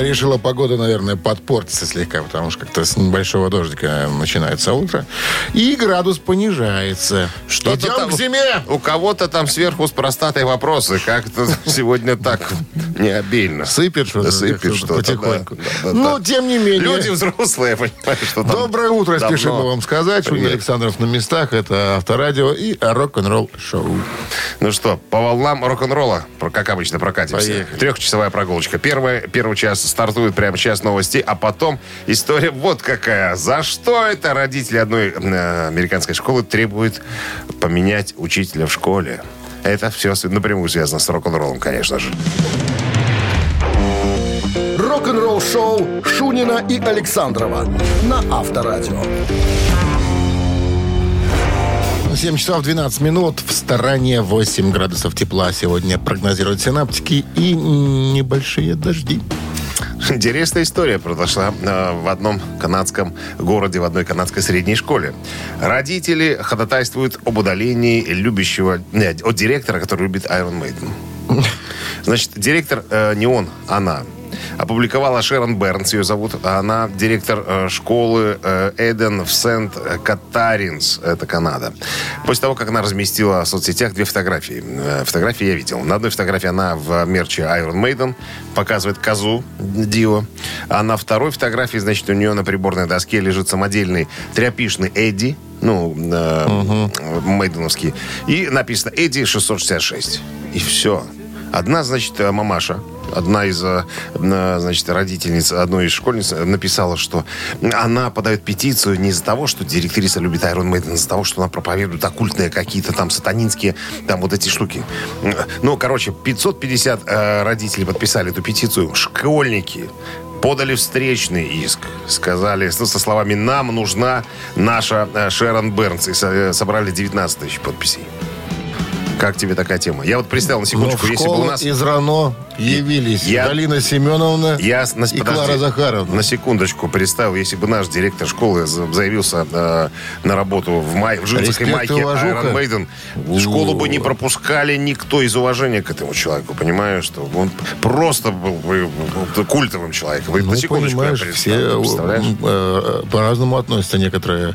Решила погода, наверное, подпортиться слегка, потому что как-то с небольшого дождика начинается утро. И градус понижается. Что-то Идем там к зиме! У кого-то там сверху с простатой вопросы. Как-то сегодня так не обильно. Сыпет что-то. Сыпет что-то, Потихоньку. ну, тем не менее. Люди взрослые, понимаешь, что там Доброе утро, спешим вам сказать. Шунин. Александров на местах. Это Авторадио и рок-н-ролл шоу. Ну что, по волнам рок-н-ролла, как обычно, прокатимся. Поехали. Трехчасовая прогулочка. Первая, первый час стартует прямо сейчас новости, а потом история вот какая. За что это родители одной э, американской школы требуют поменять учителя в школе? Это все напрямую связано с рок-н-роллом, конечно же. Рок-н-ролл-шоу Шунина и Александрова на Авторадио. 7 часов 12 минут. В стороне 8 градусов тепла сегодня прогнозируют синаптики и небольшие дожди. Интересная история произошла э, в одном канадском городе, в одной канадской средней школе. Родители ходатайствуют об удалении любящего... Нет, от директора, который любит Iron Maiden. Значит, директор э, не он, она. Опубликовала Шерон Бернс, ее зовут. Она директор э, школы э, Эден в Сент-Катаринс, это Канада. После того, как она разместила в соцсетях две фотографии. Э, Фотографии я видел. На одной фотографии она в мерче Iron Maiden показывает козу Дио. А на второй фотографии, значит, у нее на приборной доске лежит самодельный тряпишный Эдди, ну, э, мейденовский. И написано Эдди 666. И все. Одна, значит, мамаша, одна из, э, значит, родительниц одной из школьниц написала, что она подает петицию не из-за того, что директриса любит Iron Maiden, а из-за того, что она проповедует оккультные какие-то там сатанинские, там вот эти штуки. Ну, короче, 550 э, родителей подписали эту петицию. Школьники подали встречный иск. Сказали, ну, со словами «Нам нужна наша э, Шерон Бернс». И со- э, собрали 19 тысяч подписей. Как тебе такая тема? Я вот представил на секундочку, если бы у нас... из РАНО явились Я- Галина Семеновна Я, на, и подожди, Клара Захаровна. На секундочку представил, если бы наш директор школы за- заявился э, на работу в, май, в джинсах и Респект и майке. Iron Maiden, в школу бы не пропускали никто из уважения к этому человеку, понимаешь, что он просто был бы культовым человеком. И Ну, на секундочку я понимаешь, представил, все э, э, по-разному относятся некоторые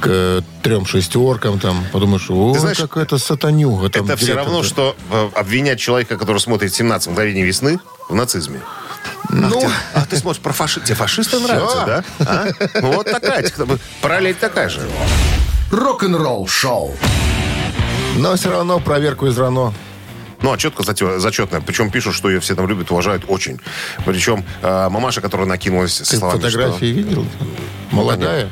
к э, трем шестеркам. Там, подумаешь, о, Ты знаешь, какая-то сатанюга. Там, Это все директор-то». равно, что э, обвинять человека, который смотрит «17 мгновений весны» в нацизме. Ну, А ты смотришь про фаши... Тебе фашисты нравятся, да? А? Ну, вот такая. тех- Параллель такая же. Рок-н-ролл-шоу. но все равно проверку из РАНО. Ну, а четко зачетная. Причем пишут, что ее все там любят, уважают очень. Причем э, мамаша, которая накинулась со Ты словами, фотографии видел? Молодая?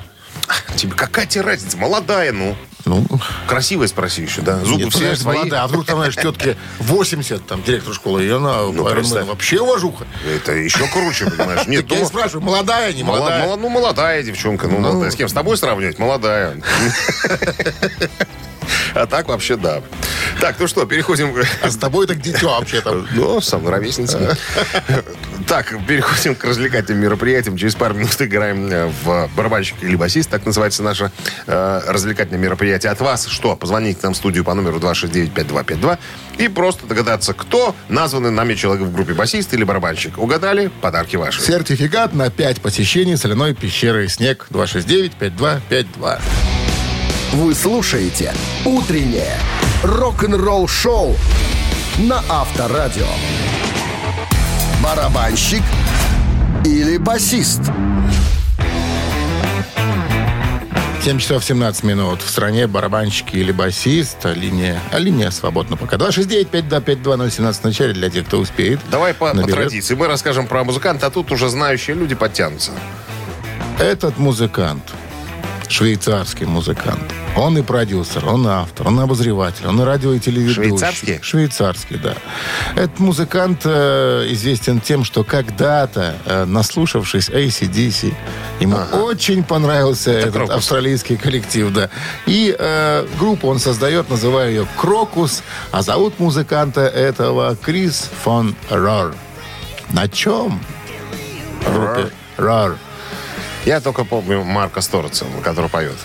что... Тебе какая тебе разница? Молодая, ну. Ну, Красивая спроси еще, да? Зубы нет, все подожди, свои. молодая. А вдруг там, знаешь, тетке 80, там, директор школы, и она Ну, Iron представь. вообще уважуха. Это еще круче, понимаешь? Нет, я ну, спрашиваю, молодая, не молодая? мола- ну, молодая девчонка. Ну. С кем? С тобой сравнивать? Молодая. А так вообще да. Так, ну что, переходим... А с тобой так дитё вообще там. Ну, сам ровесница. Так, переходим к развлекательным мероприятиям. Через пару минут играем э, в барабанщик или басист. Так называется наше э, развлекательное мероприятие. От вас что? Позвоните нам в студию по номеру 269-5252 и просто догадаться, кто названный нами человек в группе басист или барабанщик. Угадали? Подарки ваши. Сертификат на 5 посещений соляной пещеры «Снег» 269-5252. Вы слушаете «Утреннее рок-н-ролл-шоу» на Авторадио. Барабанщик или басист? 7 часов 17 минут. В стране барабанщики или басист. А линия, а линия свободна пока. 269-5252-017 в начале для тех, кто успеет. Давай по, по традиции. Мы расскажем про музыканта, а тут уже знающие люди подтянутся. Этот музыкант, швейцарский музыкант, он и продюсер, он автор, он обозреватель, он и радио и телеведущий. Швейцарский? Швейцарский, да. Этот музыкант э, известен тем, что когда-то, э, наслушавшись ACDC, ему очень понравился этот Крокус. австралийский коллектив, да. И э, группу он создает, называя ее «Крокус», а зовут музыканта этого Крис фон Рор. На чем? Группе Рор. Я только помню Марка Стороца, который поет.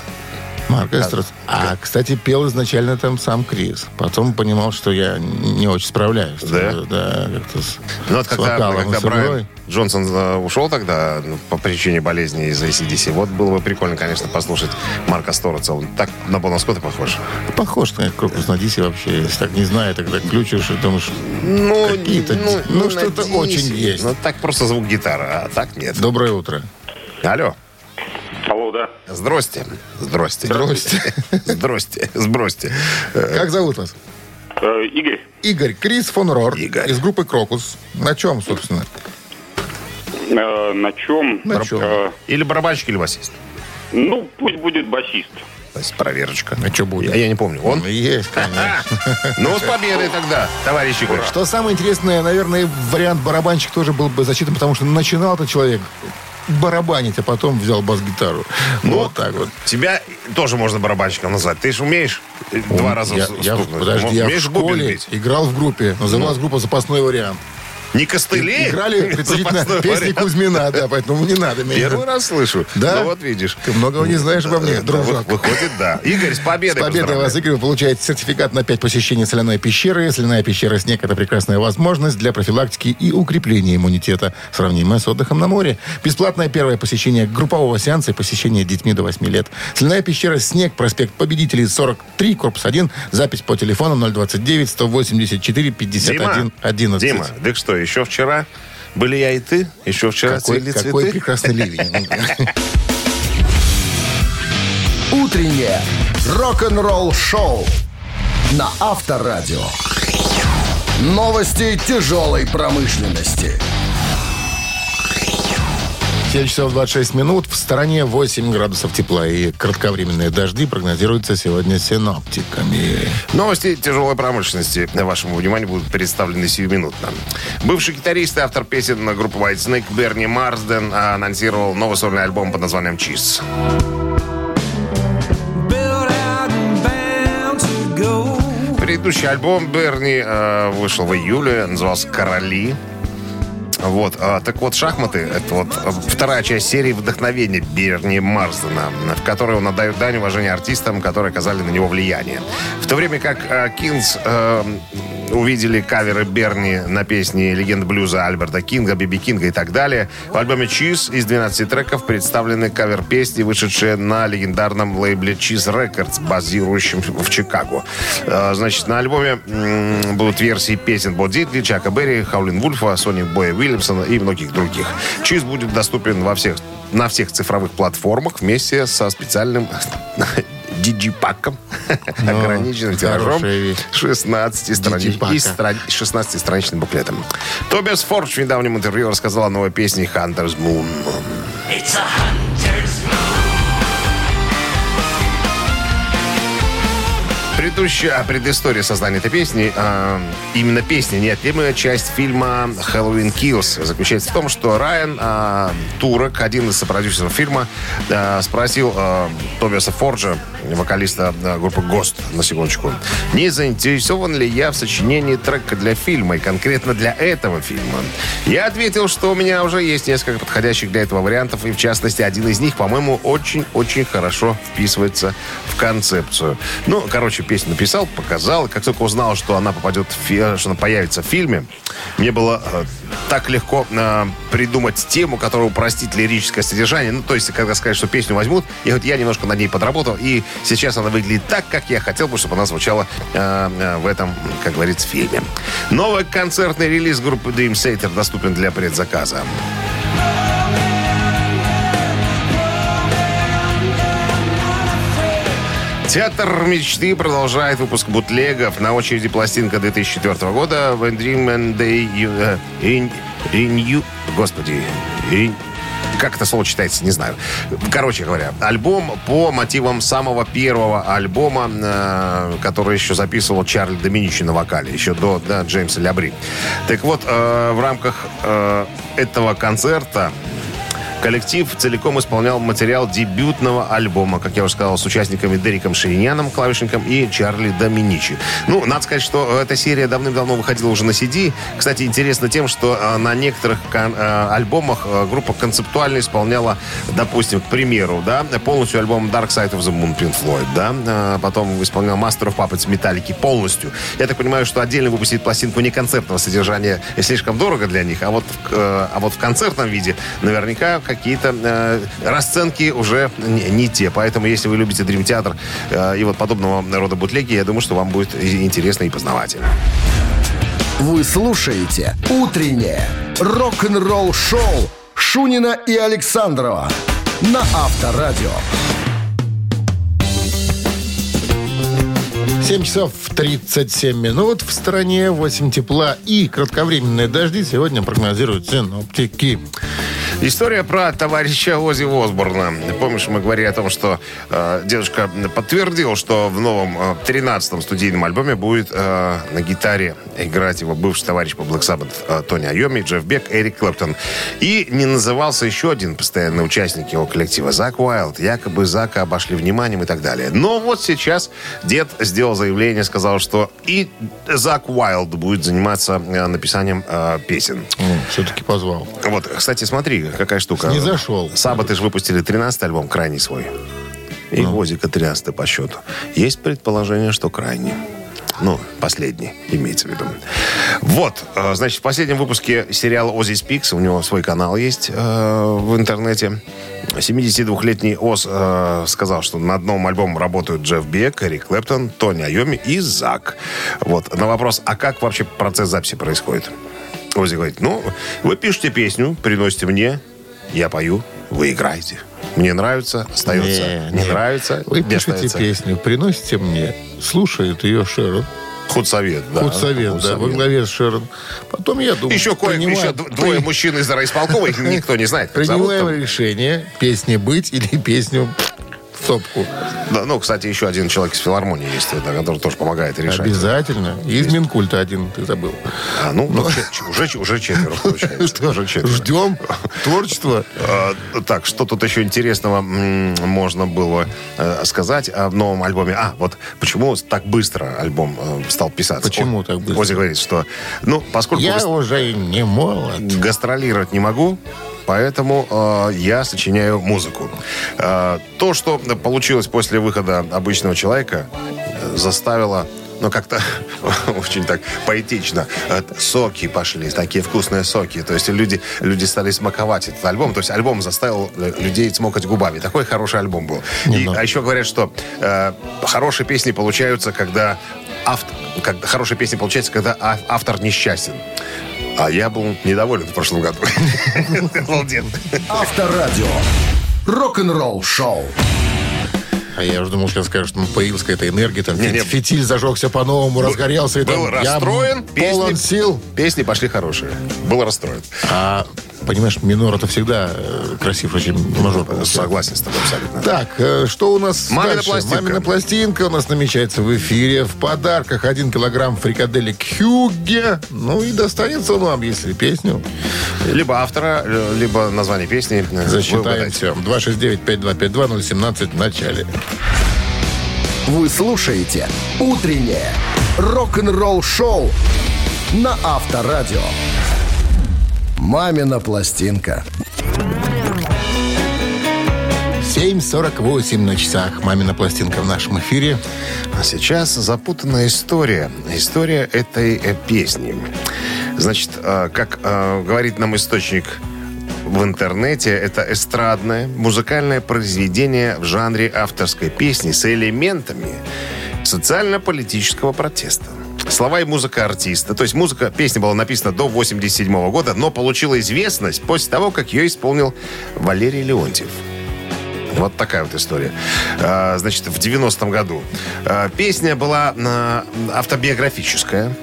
Марк Эстрос. А, кстати, пел изначально там сам Крис. Потом понимал, что я не очень справляюсь. Да? Да, как-то с, Ну вот с когда, вокалом когда. Брайан Джонсон э, ушел тогда ну, по причине болезни из ACDC, вот было бы прикольно, конечно, послушать Марка Стороца. Он так на Бона Скотта похож. Похож на Крокус на Дисе вообще. Если так не знаю, тогда включишь и думаешь, Ну, Какие-то- ну, что-то надеюсь. очень есть. Ну, так просто звук гитары, а так нет. доброе утро. Алло. Алло, да. Здрасте. Здрасте. Здрасте. Здрасте. Здрасте. Как зовут вас? Э, Игорь, Игорь Крис фон Рор Игорь. из группы Крокус. На чем, собственно? э, на чем? На чем? Э, Или барабанщик, или басист. ну, пусть будет басист. То есть проверочка. А что будет? Я, я не помню. Он? Есть, конечно. Ну, с победой тогда, товарищ Игорь. Что самое интересное, наверное, вариант барабанщик тоже был бы засчитан, потому что начинал этот человек барабанить, а потом взял бас-гитару. Ну, вот так вот. Тебя тоже можно барабанщиком назвать. Ты же умеешь э, два раза я, с- я стукнуть. подожди, я в школе играл в группе. Называлась Ну. группа «Запасной вариант». Не костыли? Играли предпочтительно Запасной песни вариант. Кузьмина, да, поэтому не надо меня. Первый раз слышу. Да? Ну, вот видишь. Ты многого не знаешь обо мне, Да, дружок. вы- Выходит, да. Игорь, с С победой победой поздравляю. вас, Игорь, вы получаете сертификат на 5 посещений соляной пещеры. Соляная пещера «Снег» — это прекрасная возможность для профилактики и укрепления иммунитета, сравнимая с отдыхом на море. Бесплатное первое посещение группового сеанса и посещение детьми до 8 лет. Соляная пещера «Снег», проспект Победителей, 43, корпус 1. Запись по телефону 029 184 51 11. Дима, так что, еще вчера были я и ты? Еще вчера Какой, цвели какой цветы? прекрасный ливень. Утреннее рок-н-ролл-шоу на Авторадио. Новости тяжелой промышленности. 7 часов 26 минут. В стороне 8 градусов тепла и кратковременные дожди прогнозируются сегодня синоптиками. Новости тяжелой промышленности вашему вниманию будут представлены сиюминутно. Бывший гитарист и автор песен группы White Snake Берни Марсден анонсировал новый сольный альбом под названием «Чиз». Предыдущий альбом Берни э, вышел в июле, назывался «Короли». Вот, а, так вот, шахматы — это вот э, вторая часть серии вдохновения Берни Марсдена, в которой он отдает дань уважения артистам, которые оказали на него влияние. В то время как э, Kings э, увидели каверы Берни на песни «Легенда блюза» Альберта Кинга, Биби Кинга и так далее, в альбоме «Chess» из 12 треков представлены кавер-песни, вышедшие на легендарном лейбле «Chess Records», базирующем в Чикаго. Э, Значит, на альбоме будут версии песен Бо Дидли, Чака Берри, Хаулин Вульфа, Сони Боя Уильямсона и многих других. Чиз будет доступен во всех, на всех цифровых платформах вместе со специальным диджипаком, ограниченным тиражом хорошая вещь. 16 странич... Диджипака. и страни- 16-страничным буклетом. Тобиас Фордж в недавнем интервью рассказал о новой песне «Hunter's Moon». Предыдущая предыстория создания этой песни, а, именно песня, неотъемлемая часть фильма «Хэллоуин Kills» заключается в том, что Райан а, Турок, один из сопродюсеров фильма, а, спросил а, Тобиаса Форджа, вокалиста а, группы «Гост», на секундочку, не заинтересован ли я в сочинении трека для фильма, и конкретно для этого фильма. Я ответил, что у меня уже есть несколько подходящих для этого вариантов, и в частности, один из них, по-моему, очень-очень хорошо вписывается в концепцию. Ну, короче, песню написал, показал. Как только узнал, что она попадет в что она появится в фильме, мне было э, так легко э, придумать тему, которая упростит лирическое содержание. Ну, то есть, когда сказать, что песню возьмут, я, вот, я немножко над ней подработал, и сейчас она выглядит так, как я хотел бы, чтобы она звучала э, э, в этом, как говорится, фильме. Новый концертный релиз группы Dream Theater доступен для предзаказа. Театр мечты продолжает выпуск бутлегов. На очереди пластинка 2004 года «When Dream and They You- э, in- Renew...» Господи, in- как это слово читается, не знаю. Короче говоря, альбом по мотивам самого первого альбома, э, который еще записывал Чарли Доминичи на вокале, еще до да, Джеймса Лябри. Так вот, э, в рамках э, этого концерта Коллектив целиком исполнял материал дебютного альбома, как я уже сказал, с участниками Дериком Шириняном, клавишником, и Чарли Доминичи. Ну, надо сказать, что эта серия давным-давно выходила уже на CD. Кстати, интересно тем, что э, на некоторых э, альбомах э, группа концептуально исполняла, допустим, к примеру, да, полностью альбом Dark Side of the Moon Pink Floyd, да, потом исполнял Master of Puppets Metallica полностью. Я так понимаю, что отдельно выпустить пластинку не концертного содержания слишком дорого для них, а вот, а вот в концертном виде наверняка какие-то э, расценки уже не, не те. Поэтому, если вы любите Dream Theater э, и вот подобного рода бутлеги, я думаю, что вам будет интересно и познавательно. Вы слушаете «Утреннее рок-н-ролл-шоу» Шунина и Александрова на Авторадио. 7 часов 37 минут. В стране 8 тепла и кратковременные дожди сегодня прогнозируют синоптики. История про товарища Ози Осборна. Помнишь, мы говорили о том, что э, дедушка подтвердил, что в новом э, 13-м студийном альбоме будет э, на гитаре играть его бывший товарищ по Black Sabbath э, Тони Айоми, Джефф Бек, Эрик Клэптон. И не назывался еще один постоянный участник его коллектива, Зак Уайлд. Якобы Зака обошли вниманием и так далее. Но вот сейчас дед сделал заявление, сказал, что и Зак Уайлд будет заниматься э, написанием э, песен. Все-таки позвал. Вот, кстати, смотри, какая штука. Не зашел. Сабаты же выпустили 13 альбом, крайний свой. И Ну. Озика 13 по счету. Есть предположение, что крайний. Ну, последний, имеется в виду. Вот, э, значит, в последнем выпуске сериала Ози Спикс, у него свой канал есть э, в интернете. 72-летний Оз э, сказал, что на одном альбоме работают Джефф Бек, Эрик Клэптон, Тони Айоми и Зак. Вот, на вопрос, а как вообще процесс записи происходит? Ози говорит, ну, вы пишете песню, приносите мне, я пою, вы играете. Мне нравится, остается. Не, не. нравится, Вы не пишете остается. песню, приносите мне, слушает ее Шерон. Худсовет, да. Худсовет, да, во главе с Шерон. Потом я думаю, Еще, кое, принимаем- еще двое мужчин из райисполкома, их никто не знает. Принимаем решение, песне быть или песню в топку. Да, ну, кстати, еще один человек из филармонии есть, который тоже помогает решать. Обязательно. Из Минкульта один, ты забыл. А, ну, ну, уже, уже четверо, получается. Уже четверо. ждем творчества. А, Так, что тут еще интересного можно было э, сказать о новом альбоме? А, вот почему так быстро альбом э, стал писаться? Почему так быстро? Ози говорит, что, ну, поскольку Я уже не молод. гастролировать не могу, поэтому э, я сочиняю музыку. Э, то, что получилось после выхода обычного человека, э, заставило ну, как-то очень так поэтично. Э, Соки пошли, такие вкусные соки. То есть люди, люди стали смаковать этот альбом. То есть альбом заставил э, людей смокать губами. Такой хороший альбом был. И, ну. а еще говорят, что э, хорошие песни получаются, когда автор, когда, хорошие песни получаются, когда автор несчастен. А я был недоволен в прошлом году. Авторадио. Рок-н-ролл шоу. А я уже думал, сейчас скажешь, что ну, появилась какая-то энергия, там Не-не. фитиль зажегся по-новому, разгорелся. И там, Был я расстроен, полон песни, сил. песни пошли хорошие. Был расстроен. А, понимаешь, минор это всегда э, красив, очень мажор. получается. Согласен с тобой абсолютно. Так, э, что у нас Мамина дальше? пластинка. Мамина пластинка у нас намечается в эфире. В подарках 1 килограмм фрикаделек Хюгге. Ну и достанется вам, если песню Либо автора, э, либо название песни. э, засчитаем все. 269-5252-017 в начале. Вы слушаете «Утреннее рок-н-ролл шоу» на Авторадио. «Мамина пластинка». 7.48 на часах. Мамина пластинка в нашем эфире. А сейчас запутанная история. История этой э, песни. Значит, э, как э, говорит нам источник в интернете, это эстрадное музыкальное произведение в жанре авторской песни с элементами социально-политического протеста. Слова и музыка артиста. То есть музыка, песня была написана до 87 года, но получила известность после того, как ее исполнил Валерий Леонтьев. Вот такая вот история. А, Значит, в 90-м году. А, Песня была а, автобиографическая.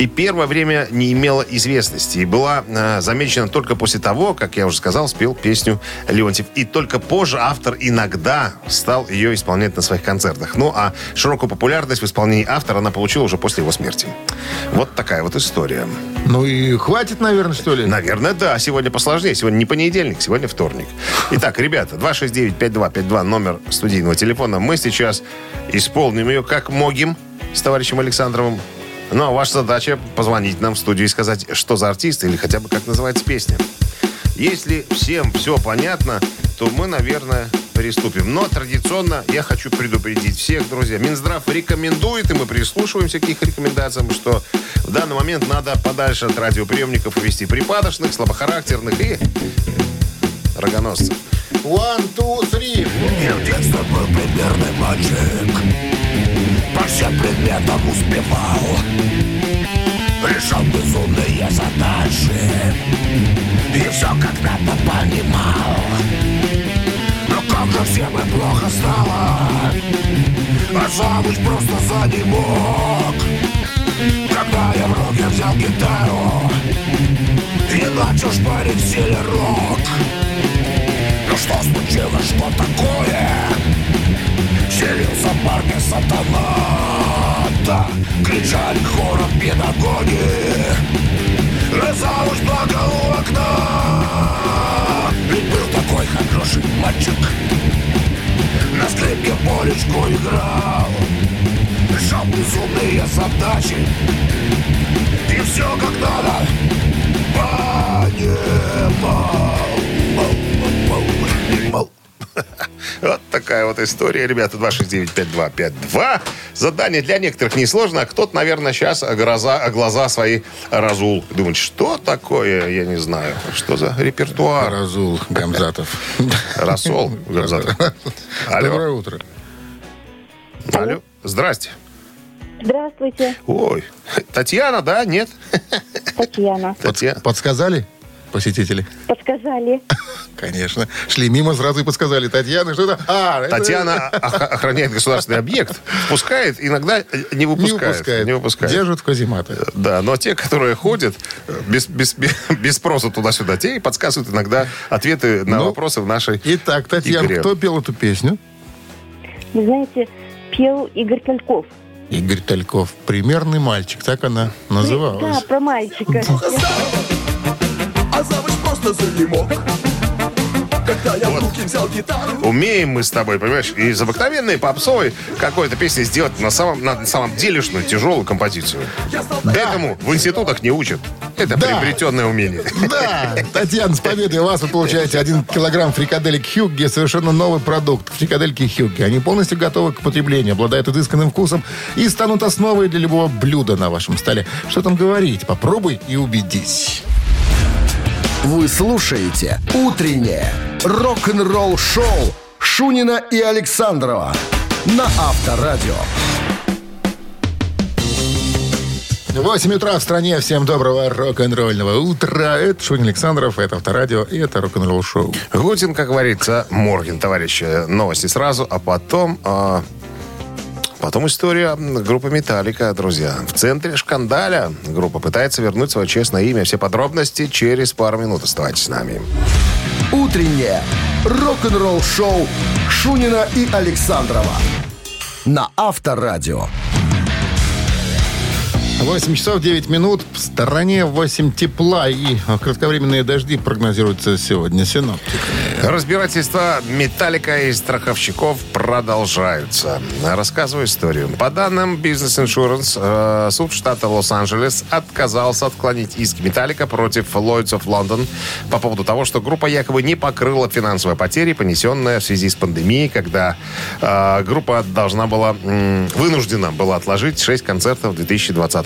И первое время не имела известности. И была э, замечена только после того, как я уже сказал, спел песню Леонтьев. И только позже автор иногда стал ее исполнять на своих концертах. Ну, а широкую популярность в исполнении автора она получила уже после его смерти. Вот такая вот история. Ну и хватит, наверное, что ли? Наверное, да. Сегодня посложнее. Сегодня не понедельник, сегодня вторник. Итак, ребята, 269-5252, номер студийного телефона. Мы сейчас исполним ее как могим с товарищем Александровым. Ну, а ваша задача позвонить нам в студию и сказать, что за артист или хотя бы как называется песня. Если всем все понятно, то мы, наверное, приступим. Но традиционно я хочу предупредить всех, друзья. Минздрав рекомендует, и мы прислушиваемся к их рекомендациям, что в данный момент надо подальше от радиоприемников увести припадочных, слабохарактерных и рогоносцев. One, two, three. Я в детстве был примерный мальчик всем предметам успевал. Решал безумные задачи И все надо понимал. Но как же всем и плохо стало. А забыть просто за не мог Когда я в руки взял гитару И начал шпарить в стиле рок. Ну что случилось, что такое? Селился в парке сатана Да, кричали хором педагоги Разауч плакал у окна Ведь был такой хороший мальчик На скрипке полечку играл Решал безумные задачи И все как надо понимал Вот такая вот история, ребята. 269-5252. Задание для некоторых несложно, а кто-то, наверное, сейчас глаза, глаза свои разул. Думает, что такое, я не знаю. Что за репертуар? Разул Гамзатов. Рассол. Гамзатов. Доброе Алло. утро. Алло. Здрасте. Здравствуйте, Ой. Татьяна, да? Нет? Татьяна. Татьяна. Подсказали посетители? Подсказали. Конечно. Шли мимо, сразу и подсказали. Татьяна, что это? А, это- Татьяна ох- охраняет государственный объект, впускает, иногда не Не выпускает. выпускает. Не выпускает. Держат в казематы. Да, но те, которые ходят без, без, без, спроса туда-сюда, те и подсказывают иногда ответы на Ну, вопросы в нашей Итак, Татьяна, игре. кто пел эту песню? Вы знаете, пел Игорь Тальков. Игорь Тальков. Примерный мальчик, так она Да, называлась. про мальчика. А завуч просто занемог Когда я в руки взял гитару Умеем мы с тобой, понимаешь, из обыкновенной попсовой какой-то песни сделать на самом, на самом делешную, тяжелую композицию. Этому в институтах не учат. Это Да. приобретенное умение. Да, Татьяна, с победой вас вы получаете один килограмм фрикаделек Хьюгги, совершенно новый продукт. Фрикадельки Хьюгги. Они полностью готовы к потреблению, обладают изысканным вкусом и станут основой для любого блюда на вашем столе. Что там говорить? Попробуй и убедись. Вы слушаете «Утреннее рок-н-ролл-шоу» Шунина и Александрова на Авторадио. 8 утра в стране. Всем доброго рок-н-ролльного утра. Это Шунин Александров, это Авторадио и это рок-н-ролл шоу. Гутин, как говорится, Морген, товарищи. Новости сразу, а потом... а, Потом история группы «Металлика», друзья. В центре шкандаля группа пытается вернуть свое честное имя. Все подробности через пару минут. Оставайтесь с нами. «Утреннее рок-н-ролл-шоу» Шунина и Александрова на Авторадио. 8 часов 9 минут. В стороне 8 тепла и кратковременные дожди прогнозируются сегодня синоптиками. Разбирательства «Металлика» и страховщиков продолжаются. Рассказываю историю. По данным Business Insurance, э, суд штата Лос-Анджелес отказался отклонить иск «Металлика» против Lloyds of London по поводу того, что группа якобы не покрыла финансовые потери, понесенные в связи с пандемией, когда э, группа должна была, вынуждена была отложить 6 концертов в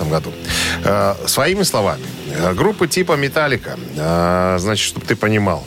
2020 году. Э, своими словами, э, группы типа «Металлика», э, значит, чтобы ты понимал,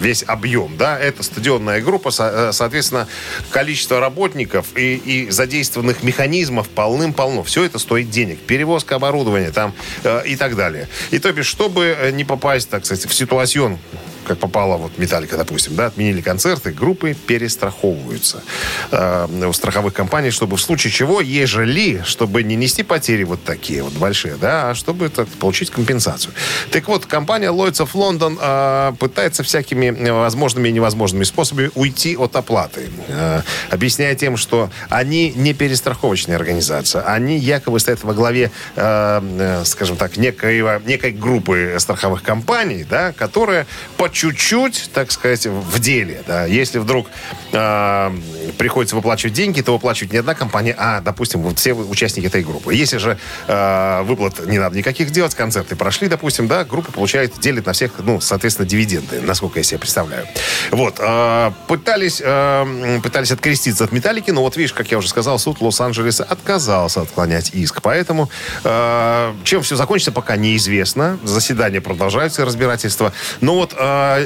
весь объем, да, это стадионная группа, э, соответственно, количество работников и, и задействованных механизмов полным-полно. Все это стоит денег. Перевозка оборудования там э, и так далее. И то бишь, чтобы э, не попасть, так сказать, в ситуацию как попало вот Металлика, допустим, да, отменили концерты, группы перестраховываются э, у страховых компаний, чтобы в случае чего, ежели, чтобы не нести потери вот такие вот большие, да, а чтобы так, получить компенсацию. Так вот, компания Lloyds of London э, пытается всякими возможными и невозможными способами уйти от оплаты, э, объясняя тем, что они не перестраховочная организация, они якобы стоят во главе, э, э, скажем так, некоего, некой группы страховых компаний, да, которая по чуть-чуть, так сказать, в деле. Да. Если вдруг э, приходится выплачивать деньги, то выплачивает не одна компания, а, допустим, вот все участники этой группы. Если же э, выплат не надо никаких делать, концерты прошли, допустим, да, группа получает, делит на всех, ну, соответственно, дивиденды, насколько я себе представляю. Вот. Э, пытались, э, пытались откреститься от металлики, но вот видишь, как я уже сказал, суд Лос-Анджелеса отказался отклонять иск. Поэтому э, чем все закончится, пока неизвестно. Заседание продолжается, разбирательство. Но вот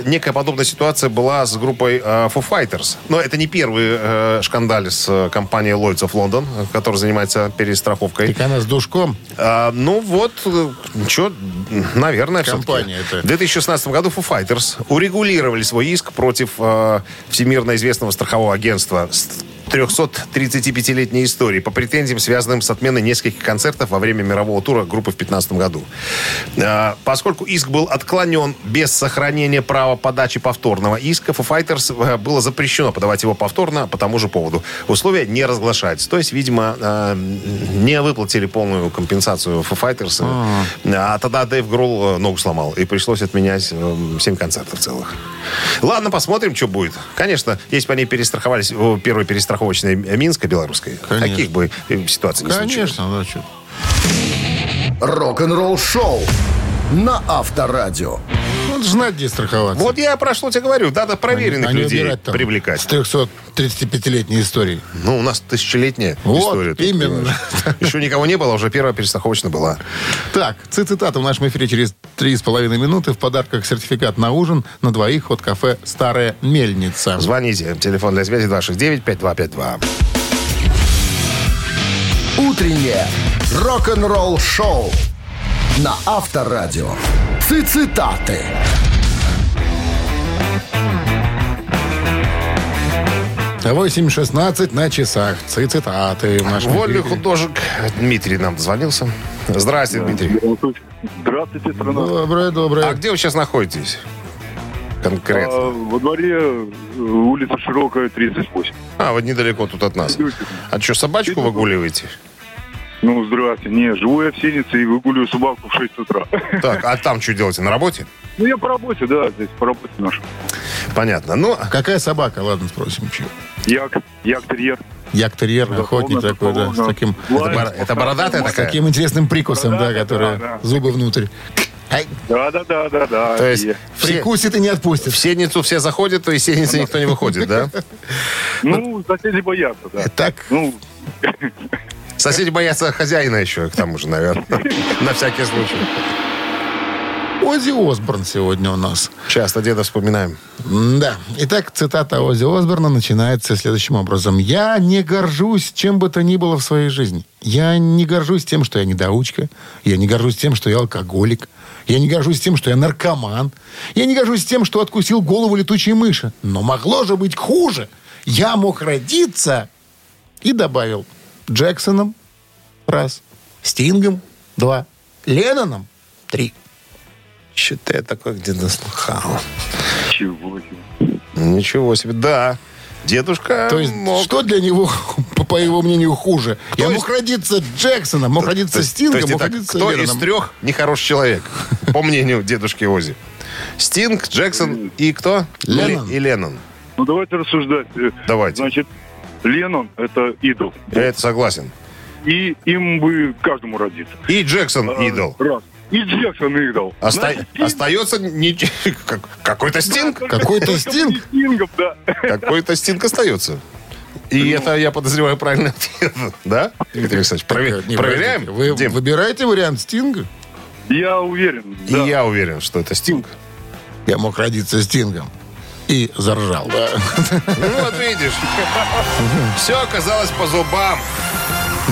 некая подобная ситуация была с группой э, Foo Fighters. Но это не первый э, шкандаль с э, компанией Lloyds of London, э, которая занимается перестраховкой. Так она с душком. А, ну вот, что, наверное, Компания это. В 2016 году Foo Fighters урегулировали свой иск против э, всемирно известного страхового агентства 335-летней истории по претензиям, связанным с отменой нескольких концертов во время мирового тура группы в 2015 году. А, Поскольку иск был отклонен без сохранения права подачи повторного иска, Foo Fighters э, было запрещено подавать его повторно по тому же поводу. Условия не разглашаются. То есть, видимо, э, не выплатили полную компенсацию Foo Fighters. А тогда Дэйв Гролл э, ногу сломал. И пришлось отменять 7 концертов целых. Ладно, посмотрим, что будет. Конечно, если бы они перестраховались, о, первой перестраховочной Минска белорусской, Конечно. таких бы э, ситуаций не случилось. Конечно, да, что. Рок-н-ролл шоу на Авторадио. Надо знать, где страховаться. Вот я про что тебе говорю. Надо проверенных не людей убирать там привлекать. С 335-летней историей. Ну, у нас тысячелетняя Вот, история. тут, именно. Еще никого не было, уже первая перестраховочная была. Так, цитата в нашем эфире через три с половиной минуты. В подарках сертификат на ужин на двоих от кафе «Старая мельница». Звоните. Телефон для связи 269-5252. Утреннее рок-н-ролл шоу на Авторадио. Цитаты. А 8.16 на часах. Цитаты Вольный художник Дмитрий нам дозвонился. Здравствуйте, Дмитрий. Здравствуйте, страна. Доброе, доброе. А где вы сейчас находитесь? Конкретно. А, во дворе э, улица Широкая, 38. А, вот недалеко тут от нас. А что, собачку выгуливаете? Ну, здравствуйте. Не, живу я в Синице и выгуливаю собаку в 6 утра. Так, а там что делаете? На работе? Ну, я по работе, да, здесь по работе наша. Понятно. Ну, Какая собака? Ладно, спросим. чё. Як, як-терьер. Як-терьер, Да, охотник такой, да, с таким, это, Лайк. бор- это бородатая с такая? таким интересным прикусом, да, Бородатая, которая да, да. зубы внутрь. Да, да, да, да, да. То есть все, Прикусит и не отпустит. в сенницу все заходят, то из сенницы никто не выходит, да? Ну, соседи боятся, да. Так, Ну, Соседи боятся хозяина еще, к тому же, наверное. На всякий случай. Оззи Осборн сегодня у нас. Часто деда вспоминаем. Да. Итак, цитата Оззи Осборна начинается следующим образом. «Я не горжусь чем бы то ни было в своей жизни. Я не горжусь тем, что я недоучка. Я не горжусь тем, что я алкоголик. Я не горжусь тем, что я наркоман. Я не горжусь тем, что откусил голову летучей мыши. Но могло же быть хуже. Я мог родиться...» И добавил Джексоном – раз, Стингом – два, Ленноном – три. Что-то я такой где-то слыхал. чего себе. Ничего себе. Да. Дедушка То есть, мог. что для него, по, его мнению, хуже? Я есть- мог родиться Джексоном, мог родиться Стингом, то есть мог это родиться кто из Ленноном. трех нехороший человек, по мнению дедушки Ози? Стинг, Джексон и кто? Леннон. И Леннон. Ну, давайте рассуждать. Давайте. Значит, Леннон – это идол. Я это согласен. И им бы каждому родиться. И Джексон А, идол. Раз. И Джексон идол. Оста- Значит, Остается не- как- какой-то Стинг. Какой-то Только Стинг? не Стингом, да. Какой-то Стинг остается. И это, я подозреваю, правильный ответ. Да, Дмитрий Александрович? Прове- Не, Проверяем? Вы Дим? выбираете вариант Стинга? Я уверен. И да. я уверен, что это Стинг. Я мог родиться Стингом. И заржал. Ну вот видишь, все оказалось по зубам.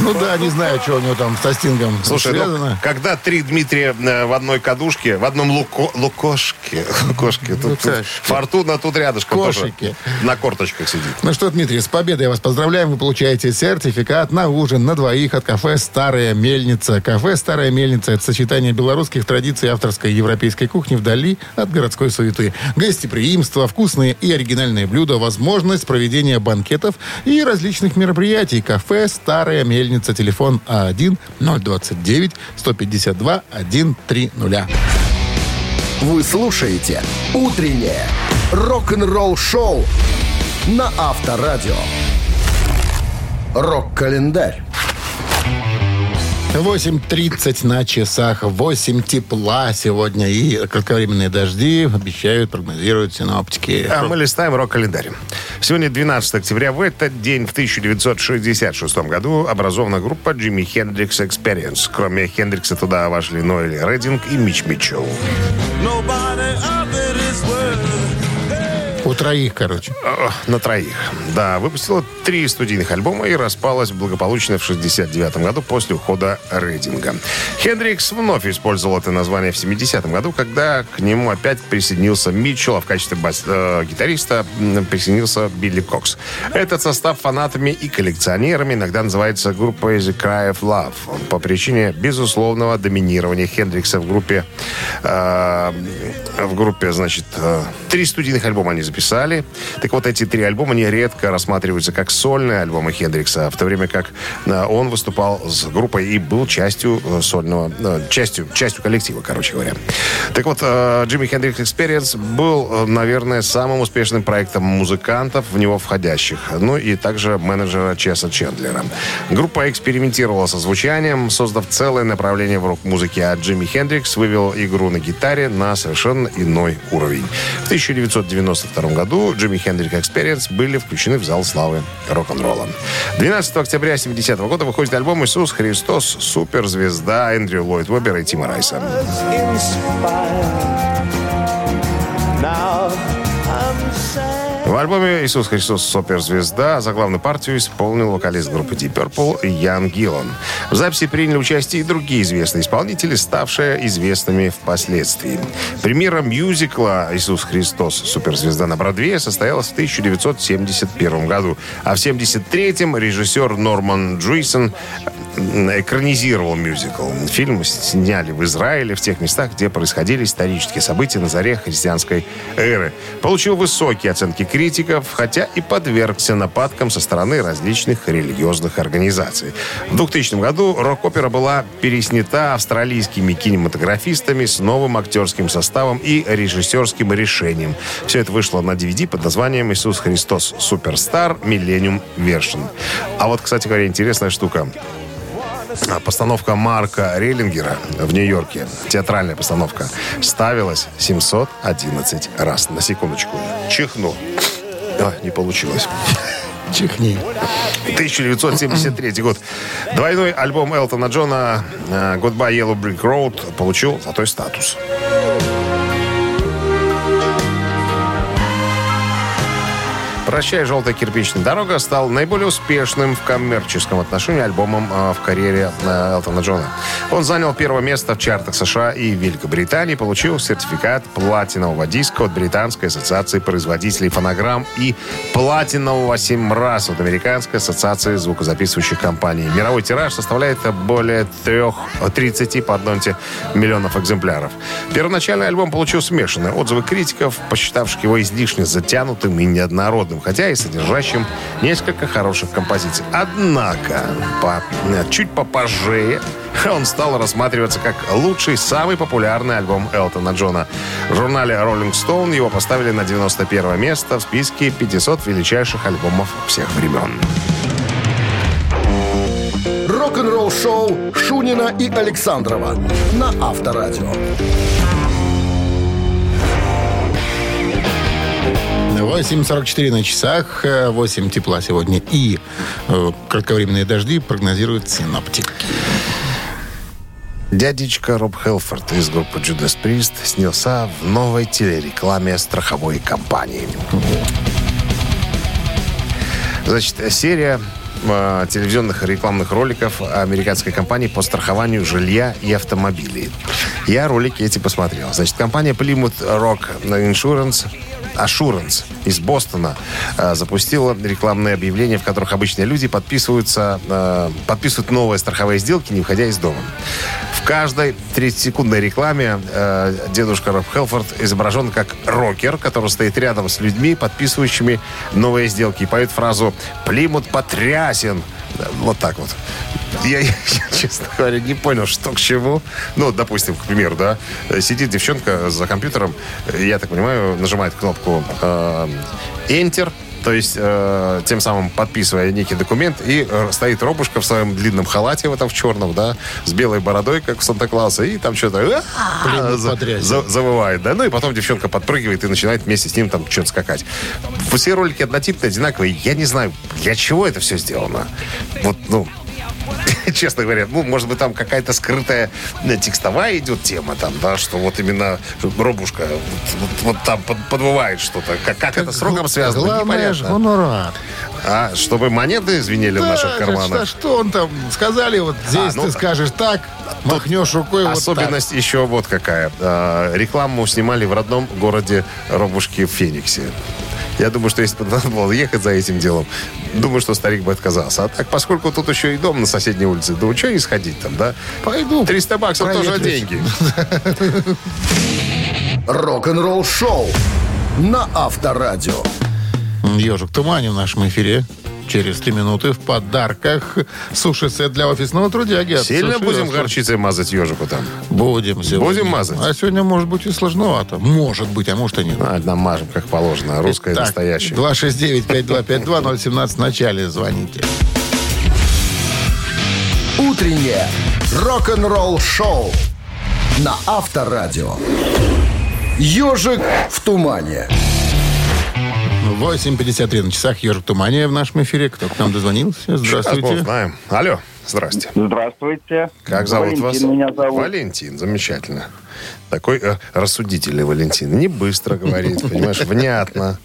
Ну да, не знаю, что у него там со Стингом Слушай, ну, когда три Дмитрия э, в одной кадушке, в одном луко, лукошке, лукошке, тут, тут фортуна тут рядышком тоже Кошики. на корточках сидит. Ну что, Дмитрий, с победой вас поздравляем. Вы получаете сертификат на ужин на двоих от кафе «Старая мельница». Кафе «Старая мельница» — это сочетание белорусских традиций авторской европейской кухни вдали от городской суеты. Гостеприимство, вкусные и оригинальные блюда, возможность проведения банкетов и различных мероприятий. Кафе «Старая мельница». Телефон А А1-029-152-130. Вы слушаете «Утреннее рок-н-ролл-шоу» на Авторадио. Рок-календарь. 8.30 на часах. 8 тепла сегодня. И кратковременные дожди обещают, прогнозируют синоптики. А мы листаем рок-календарь. Сегодня 12 октября. В этот день, в 1966 году, образована группа Jimi Hendrix Experience. Кроме Хендрикса туда вошли Ноэль Рединг и Мич Митчелл. У троих, короче. О, На троих. Да, выпустила три студийных альбома и распалась благополучно в 69 году после ухода Рейдинга. Хендрикс вновь использовал это название в 70-м году, когда к нему опять присоединился Митчелл, а в качестве бас- э, гитариста присоединился Билли Кокс. Этот состав фанатами и коллекционерами иногда называется группой The Cry of Love по причине безусловного доминирования Хендрикса в группе э, в группе, значит, э, три студийных альбома они записали. Так вот, эти три альбома нередко рассматриваются как сольные альбомы Хендрикса, в то время как э, он выступал с группой и был частью э, сольного, частью, частью коллектива, короче говоря. Так вот, Jimi Hendrix Experience был, наверное, самым успешным проектом музыкантов, в него входящих, ну и также менеджера Чеса Чендлера. Группа экспериментировала со звучанием, создав целое направление в рок-музыке, а Джимми Хендрикс вывел игру на гитаре на совершенно иной уровень. В 1992 году Джимми Хендрик Experience были включены в зал славы рок-н-ролла. 12 октября 70 года выходит альбом «Иисус Христос. Суперзвезда» Эндрю Ллойд Вебера и Тима Райса. В альбоме «Иисус Христос. Суперзвезда» заглавную партию исполнил вокалист группы Deep Purple Ян Гиллан. В записи приняли участие и другие известные исполнители, ставшие известными впоследствии. Премьера мюзикла «Иисус Христос. Суперзвезда» на Бродвее состоялась в 1971 году, а в 1973-м режиссер Норман Джуисон экранизировал мюзикл. Фильм сняли в Израиле, в тех местах, где происходили исторические события на заре христианской эры. Получил высокие оценки критиков, хотя и подвергся нападкам со стороны различных религиозных организаций. В 2000 году рок-опера была переснята австралийскими кинематографистами с новым актерским составом и режиссерским решением. Все это вышло на DVD под названием «Иисус Христос. Суперстар. Миллениум Вершин». А вот, кстати говоря, интересная штука. Постановка Марка Рейлингера в Нью-Йорке, театральная постановка, ставилась 711 раз. На секундочку. Чихну. А, не получилось. Чихни. 1973 год. Двойной альбом Элтона Джона э, «Goodbye Yellow Brick Road» получил золотой статус. «Прощай, желтая кирпичная дорога» стал наиболее успешным в коммерческом отношении альбомом э, в карьере э, Элтона Джона. Он занял первое место в чартах США и Великобритании, получил сертификат платинового диска от Британской ассоциации производителей фонограмм и платинового 7 раз от Американской ассоциации звукозаписывающих компаний. Мировой тираж составляет более трех, 30 пардонте, миллионов экземпляров. Первоначальный альбом получил смешанные отзывы критиков, посчитавших его излишне затянутым и неоднородным, хотя и содержащим несколько хороших композиций. Однако, по, чуть попозже он стал рассматриваться как лучший, самый популярный альбом Элтона Джона. В журнале Rolling Stone его поставили на 91 место в списке 500 величайших альбомов всех времен. Рок-н-ролл-шоу Шунина и Александрова на Авторадио. 8.44 на часах, э, 8 тепла сегодня и э, кратковременные дожди прогнозируют синоптики. Дядечка Роб Хелфорд из группы Judas Priest снялся в новой телерекламе страховой компании. Значит, серия э, телевизионных рекламных роликов американской компании по страхованию жилья и автомобилей. Я ролики эти посмотрел. Значит, компания Plymouth Rock Insurance Assurance из Бостона э, запустила рекламные объявления, в которых обычные люди подписываются, э, подписывают новые страховые сделки, не выходя из дома. В каждой 30-секундной рекламе э, дедушка Роб Хелфорд изображен как рокер, который стоит рядом с людьми, подписывающими новые сделки, и поет фразу «Плимут потрясен». Вот так вот. Я, я, честно говоря, не понял, что к чему. Ну, допустим, к примеру, да, сидит девчонка за компьютером, я так понимаю, нажимает кнопку э, Enter, то есть э, тем самым подписывая некий документ, и э, стоит робушка в своем длинном халате, в этом в черном, да, с белой бородой, как у Санта-Клауса, и там что-то Блин, за- потрясен. за- завывает, да, ну и потом девчонка подпрыгивает и начинает вместе с ним там что-то скакать. Все ролики однотипные, одинаковые. Я не знаю, для чего это все сделано. Вот, ну, честно говоря, ну, может быть, там какая-то скрытая э, текстовая идет тема, там, да, что вот именно робушка вот, вот- вот там под- подвывает что-то. Как, как это с рогом связано, Главное же, гонорар. А, чтобы монеты звенели в наших Да, карманах. что- Что он там? Сказали, вот здесь ну, ты скажешь так, махнешь рукой вот так. Особенность еще вот какая. А, рекламу снимали в родном городе Робушки в Фениксе. Я думаю, что если бы надо было ехать за этим делом, думаю, что старик бы отказался. А так, поскольку тут еще и дом на соседней улице, да что не сходить там, да? Пойду. 300 баксов тоже деньги. Рок-н-ролл шоу на Авторадио. Ежик Тумани в нашем эфире. Через три минуты в подарках суши-сет для офисного трудяги. от Сильно Суши будем горчицей мазать ежику там? Будем сегодня. Будем мазать? А сегодня может быть и сложновато. Может быть, а может и нет. А, намажем, как положено. Русское Так, настоящее. 269-5252-017 в начале звоните. Утреннее рок-н-ролл шоу на Авторадио. Ежик в тумане. 8.53 на часах. Ежик Тумания в нашем эфире. Кто к нам дозвонился? Сейчас Здравствуйте. знаем. Алло, здрасте. Здравствуйте. Как зовут Валентин вас? меня зовут. Валентин, замечательно. Такой э, рассудительный Валентин. Не быстро говорит, понимаешь, внятно.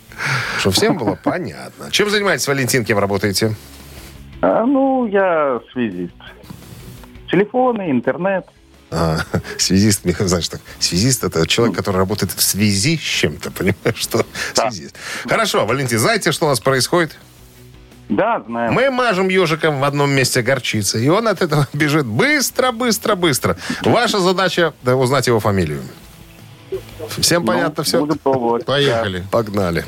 Что всем было понятно. Чем занимаетесь, Валентин, кем работаете? А, ну, я связист. Телефоны, интернет. А, связист, мне, знаешь, так, связист это человек, который работает в связи с чем-то, понимаешь, что связист. Хорошо, Валентин, знаете, что у нас происходит? Да, знаем. Мы мажем ежиком в одном месте горчицы, и он от этого бежит быстро, быстро, быстро. Ваша задача да, узнать его фамилию. Всем Ну, понятно все? Буду пробовать. Поехали. Погнали.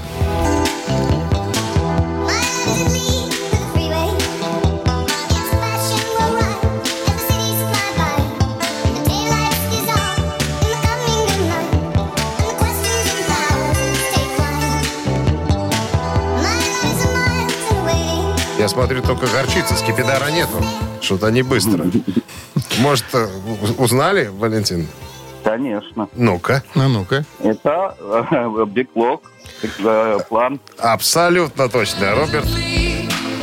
Я смотрю, только горчицы, скипидара нету. Что-то не быстро. Может, э, узнали, Валентин? Конечно. Ну-ка. А ну-ка. Это э, Беклок, э, план. Абсолютно точно. Роберт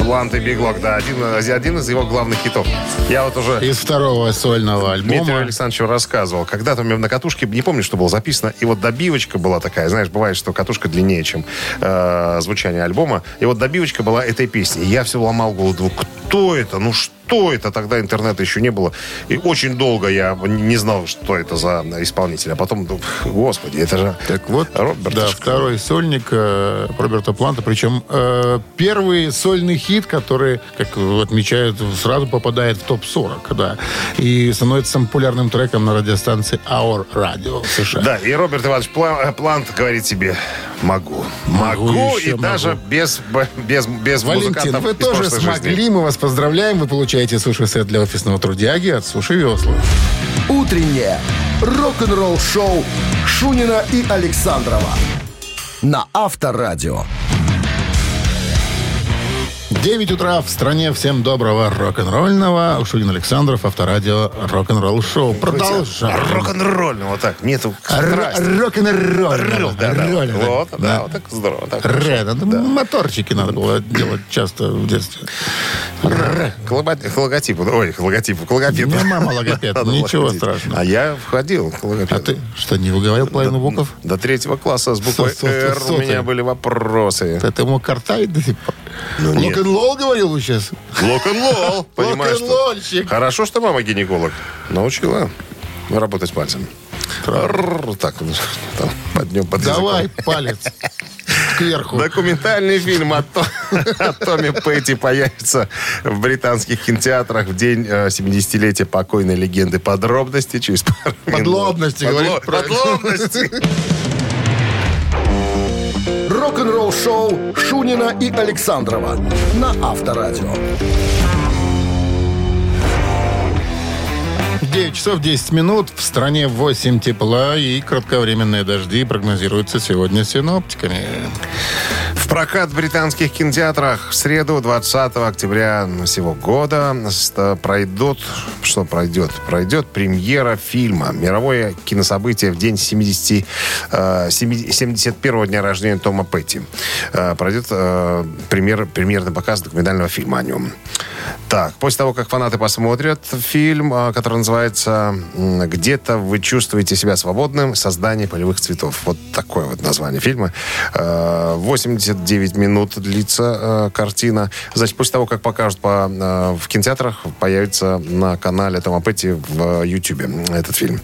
Плант и Биглок, да, один, один из его главных хитов. Я вот уже Из второго сольного Дмитрию альбома. Александровичу рассказывал. Когда-то у меня на катушке, не помню, что было записано, и вот добивочка была такая, знаешь, бывает, что катушка длиннее, чем э, звучание альбома. И вот добивочка была этой песни. И я все ломал голову, кто это? Ну что это? Тогда интернета еще не было. И очень долго я не знал, что это за исполнитель. А потом, думаю, господи, это же Так вот, Роберт да, второй сольник э, Роберта Планта. Причем э, первый сольный хит, который, как отмечают, сразу попадает в топ-40, да. И становится самым популярным треком на радиостанции Our Radio в США. Да, и Роберт Иванович Пла- Плант говорит себе, могу. Могу, Могу, еще и даже могу. без, б- без, без Валентин, вы тоже смогли, жизни. мы вас поздравляем. Вы получаете суши-сет для офисного трудяги от Суши Весла. Утреннее рок-н-ролл шоу Шунина и Александрова на Авторадио. 9 утра в стране. Всем доброго рок-н-ролльного. Шунин Александров, авторадио рок-н-ролл шоу. Продолжаем. Рок-н-ролльно, вот так. Нету. Рок-н-ролльного. Да, да. Вот, да, вот так здорово. Так хорошо. Р, надо моторчики надо было делать часто в детстве. К логотипу, ой, к логотипу, к логопеду. У меня мама логопед, ничего страшного. А я входил к логопеду. А ты что, не выговорил половину букв? До третьего класса с буквой «Р» у меня были вопросы. Это ему картавить до сих пор? Ну, нет. Рок-н-ролл говорил вы сейчас? Лок-н-лол, понимаешь? что-. Хорошо, что мама гинеколог. Научила работать пальцем. Так, там, под днем, под Давай языком. палец кверху. Документальный фильм о, То- о Томе Петти появится в британских кинотеатрах в день э, 70-летия покойной легенды. Подробности через пару минут. Подлобности, Подло- говорит. Подлобности. Рок-н-ролл шоу Шунина и Александрова на Авторадио. 9 часов 10 минут. В стране 8 тепла и кратковременные дожди прогнозируются сегодня синоптиками. Прокат в британских кинотеатрах в среду 20 октября всего года пройдет, что пройдет? Пройдет премьера фильма. Мировое кинособытие в день 70, 71-го э, дня рождения Тома Петти. Э, пройдет э, премьер, премьерный показ документального фильма о нем. Так, после того, как фанаты посмотрят фильм, который называется «Где-то вы чувствуете себя свободным. Создание полевых цветов». Вот такое вот название фильма. 80 9 минут длится э, картина. Значит, после того, как покажут по, э, в кинотеатрах, появится на канале Тома Петти в э, YouTube э, этот фильм.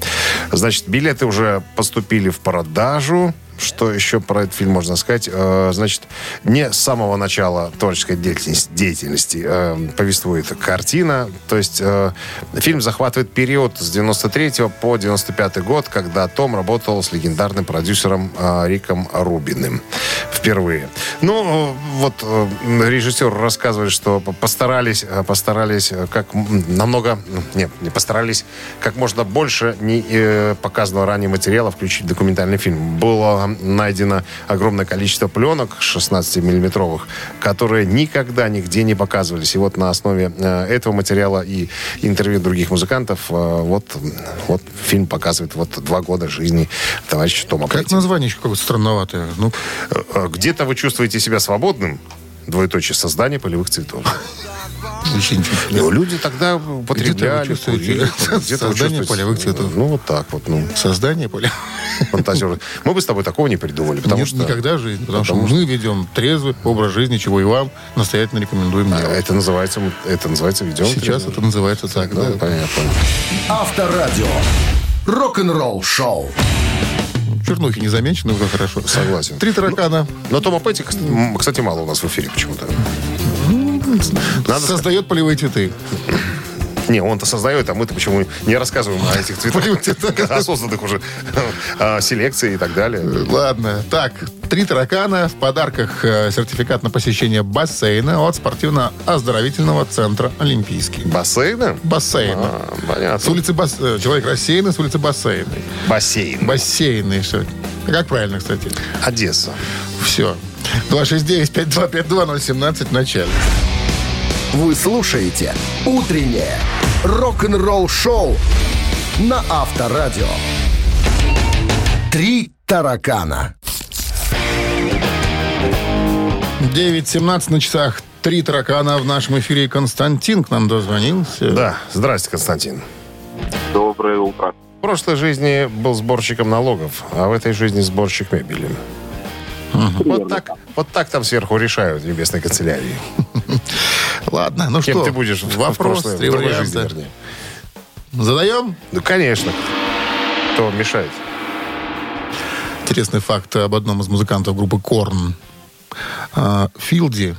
Значит, билеты уже поступили в продажу. Что еще про этот фильм можно сказать? Э, Значит, не с самого начала творческой деятельности, деятельности э, повествует картина. То есть э, фильм захватывает период с 93 по 95 год, когда Том работал с легендарным продюсером Риком Рубиным впервые. Ну, вот режиссер рассказывает, что по- постарались, постарались как намного, нет, не постарались, как можно больше не показанного ранее материала включить в документальный фильм. Было найдено огромное количество пленок 16-миллиметровых, которые никогда нигде не показывались. И вот на основе э, этого материала и интервью других музыкантов э, вот, вот фильм показывает вот два года жизни товарища Тома Как Петти. название еще какое-то странноватое. Ну, э, Где-то вы чувствуете себя свободным, двоеточие, создание полевых цветов. Ну, люди тогда чувствуете курили, создание полевых цветов. Ну, вот так вот, ну, Создание поля. фантазеры. Мы бы с тобой такого не придумали, потому Нет, что... никогда в жизни. Потому, потому что мы ведем трезвый образ жизни, чего и вам настоятельно рекомендуем А. Это называется, это называется видео. Сейчас это называется так, Да, да. понятно. Авторадио. Рок-н-ролл шоу. Чернухи не замечены, уже хорошо. Согласен. Три таракана. Но Тома Петти, кс- м, кстати, мало у нас в эфире почему-то. Надо Создает полевые цветы. Не, он-то создает, а мы-то почему не рассказываем о этих цветах, осознанных уже а, селекции и так далее. Ладно. Так, три таракана. В подарках э, сертификат на посещение бассейна от спортивно-оздоровительного центра «Олимпийский». Бассейна? Бассейна. А, С понятно. улицы Бас... э, Человек рассеянный, с улицы Бассейной. Бассейн. Бассейный, что Как правильно, кстати? Одесса. Все. 269-5252-017 в начале. Вы слушаете «Утреннее рок-н-ролл-шоу» на Авторадио. «Три таракана». 9.17 на часах. Три таракана в нашем эфире. Константин к нам дозвонился. Да, здрасте, Константин. Доброе утро. В прошлой жизни был сборщиком налогов, а в этой жизни сборщик мебели. Вот так, вот так там сверху решают в небесной канцелярии. Ладно, ну Кем что? ты будешь в Вопрос, в три другой жизни, варианта. вернее. Задаем? Ну, конечно. Кто мешает? Интересный факт об одном из музыкантов группы Корн. Филди,